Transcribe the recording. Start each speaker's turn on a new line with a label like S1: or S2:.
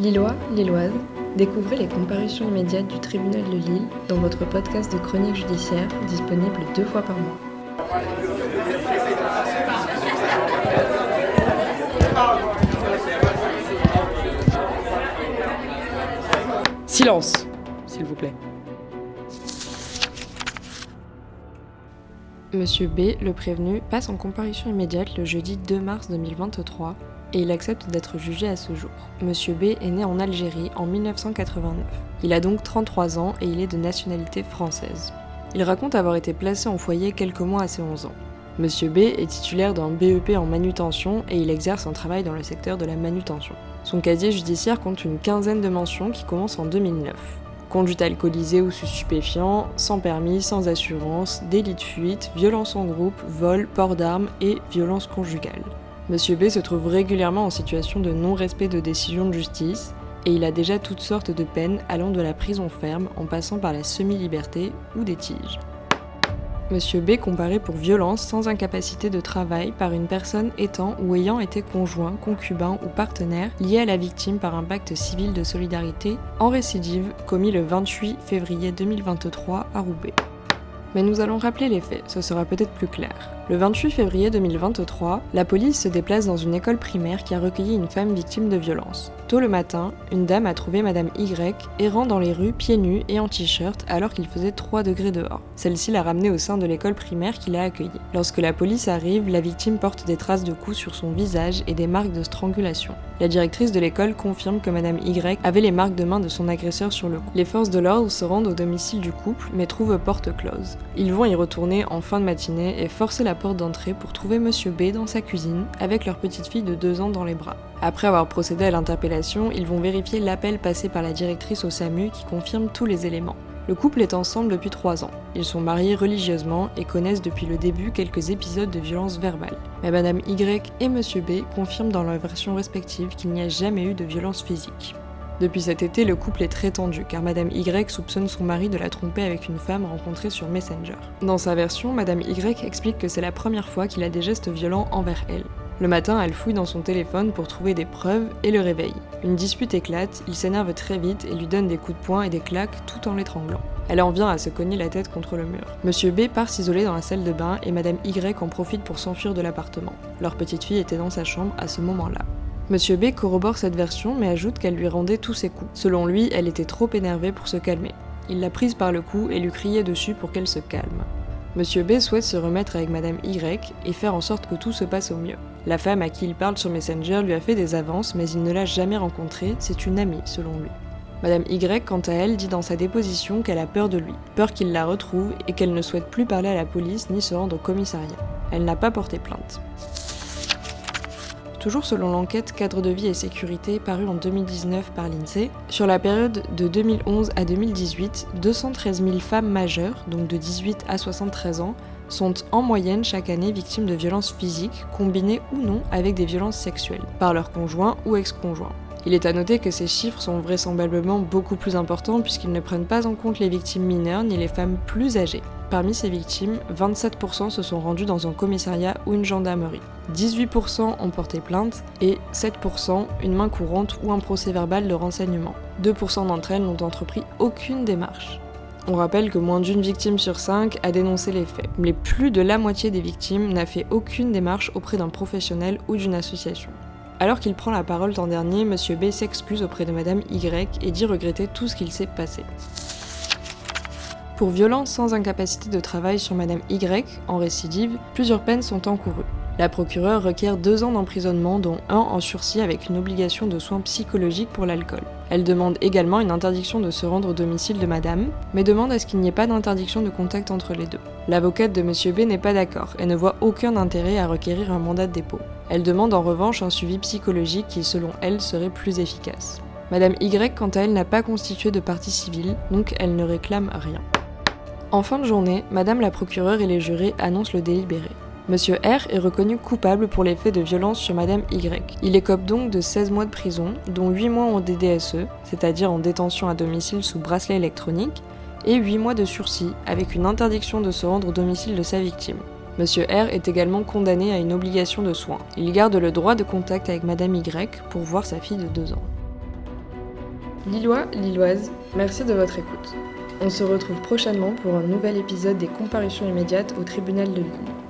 S1: Lillois, Lilloise, découvrez les comparutions immédiates du tribunal de Lille dans votre podcast de chronique judiciaire disponible deux fois par mois.
S2: Silence, s'il vous plaît.
S1: Monsieur B, le prévenu, passe en comparution immédiate le jeudi 2 mars 2023 et il accepte d'être jugé à ce jour. Monsieur B est né en Algérie en 1989. Il a donc 33 ans et il est de nationalité française. Il raconte avoir été placé en foyer quelques mois à ses 11 ans. Monsieur B est titulaire d'un BEP en manutention et il exerce un travail dans le secteur de la manutention. Son casier judiciaire compte une quinzaine de mentions qui commencent en 2009. Conduite alcoolisée ou sous stupéfiant, sans permis, sans assurance, délit de fuite, violence en groupe, vol, port d'armes et violence conjugale. Monsieur B se trouve régulièrement en situation de non-respect de décision de justice et il a déjà toutes sortes de peines allant de la prison ferme en passant par la semi-liberté ou des tiges. Monsieur B comparé pour violence sans incapacité de travail par une personne étant ou ayant été conjoint, concubin ou partenaire lié à la victime par un pacte civil de solidarité en récidive commis le 28 février 2023 à Roubaix. Mais nous allons rappeler les faits, ce sera peut-être plus clair. Le 28 février 2023, la police se déplace dans une école primaire qui a recueilli une femme victime de violence. Tôt le matin, une dame a trouvé Madame Y errant dans les rues pieds nus et en t-shirt alors qu'il faisait 3 degrés dehors. Celle-ci l'a ramenée au sein de l'école primaire qui l'a accueillie. Lorsque la police arrive, la victime porte des traces de coups sur son visage et des marques de strangulation. La directrice de l'école confirme que Madame Y avait les marques de main de son agresseur sur le cou. Les forces de l'ordre se rendent au domicile du couple mais trouvent porte close. Ils vont y retourner en fin de matinée et forcer la porte d'entrée pour trouver Monsieur B dans sa cuisine avec leur petite fille de 2 ans dans les bras. Après avoir procédé à l'interpellation, ils vont vérifier l'appel passé par la directrice au SAMU qui confirme tous les éléments. Le couple est ensemble depuis 3 ans. Ils sont mariés religieusement et connaissent depuis le début quelques épisodes de violence verbale. Mais Madame Y et Monsieur B confirment dans leurs versions respectives qu'il n'y a jamais eu de violence physique. Depuis cet été, le couple est très tendu car Madame Y soupçonne son mari de la tromper avec une femme rencontrée sur Messenger. Dans sa version, Madame Y explique que c'est la première fois qu'il a des gestes violents envers elle. Le matin, elle fouille dans son téléphone pour trouver des preuves et le réveille. Une dispute éclate, il s'énerve très vite et lui donne des coups de poing et des claques tout en l'étranglant. Elle en vient à se cogner la tête contre le mur. Monsieur B part s'isoler dans la salle de bain et Madame Y en profite pour s'enfuir de l'appartement. Leur petite fille était dans sa chambre à ce moment-là. Monsieur B corrobore cette version mais ajoute qu'elle lui rendait tous ses coups. Selon lui, elle était trop énervée pour se calmer. Il l'a prise par le cou et lui criait dessus pour qu'elle se calme. Monsieur B souhaite se remettre avec Madame Y et faire en sorte que tout se passe au mieux. La femme à qui il parle sur Messenger lui a fait des avances, mais il ne l'a jamais rencontrée, c'est une amie selon lui. Madame Y, quant à elle, dit dans sa déposition qu'elle a peur de lui, peur qu'il la retrouve et qu'elle ne souhaite plus parler à la police ni se rendre au commissariat. Elle n'a pas porté plainte. Toujours selon l'enquête Cadre de vie et sécurité parue en 2019 par l'INSEE, sur la période de 2011 à 2018, 213 000 femmes majeures, donc de 18 à 73 ans, sont en moyenne chaque année victimes de violences physiques, combinées ou non avec des violences sexuelles, par leur conjoint ou ex-conjoint. Il est à noter que ces chiffres sont vraisemblablement beaucoup plus importants puisqu'ils ne prennent pas en compte les victimes mineures ni les femmes plus âgées. Parmi ces victimes, 27% se sont rendus dans un commissariat ou une gendarmerie. 18% ont porté plainte et 7% une main courante ou un procès verbal de renseignement. 2% d'entre elles n'ont entrepris aucune démarche. On rappelle que moins d'une victime sur cinq a dénoncé les faits, mais plus de la moitié des victimes n'a fait aucune démarche auprès d'un professionnel ou d'une association. Alors qu'il prend la parole l'an dernier, Monsieur B s'excuse auprès de Madame Y et dit regretter tout ce qu'il s'est passé. Pour violence sans incapacité de travail sur Madame Y, en récidive, plusieurs peines sont encourues. La procureure requiert deux ans d'emprisonnement, dont un en sursis avec une obligation de soins psychologiques pour l'alcool. Elle demande également une interdiction de se rendre au domicile de Madame, mais demande à ce qu'il n'y ait pas d'interdiction de contact entre les deux. L'avocate de Monsieur B n'est pas d'accord et ne voit aucun intérêt à requérir un mandat de dépôt. Elle demande en revanche un suivi psychologique qui, selon elle, serait plus efficace. Madame Y, quant à elle, n'a pas constitué de partie civile, donc elle ne réclame rien. En fin de journée, Madame la procureure et les jurés annoncent le délibéré. Monsieur R est reconnu coupable pour les faits de violence sur Madame Y. Il écope donc de 16 mois de prison, dont 8 mois en DDSE, c'est-à-dire en détention à domicile sous bracelet électronique, et 8 mois de sursis, avec une interdiction de se rendre au domicile de sa victime. Monsieur R est également condamné à une obligation de soins. Il garde le droit de contact avec Madame Y pour voir sa fille de 2 ans. Lillois, Lilloises, merci de votre écoute. On se retrouve prochainement pour un nouvel épisode des comparutions immédiates au tribunal de Lille.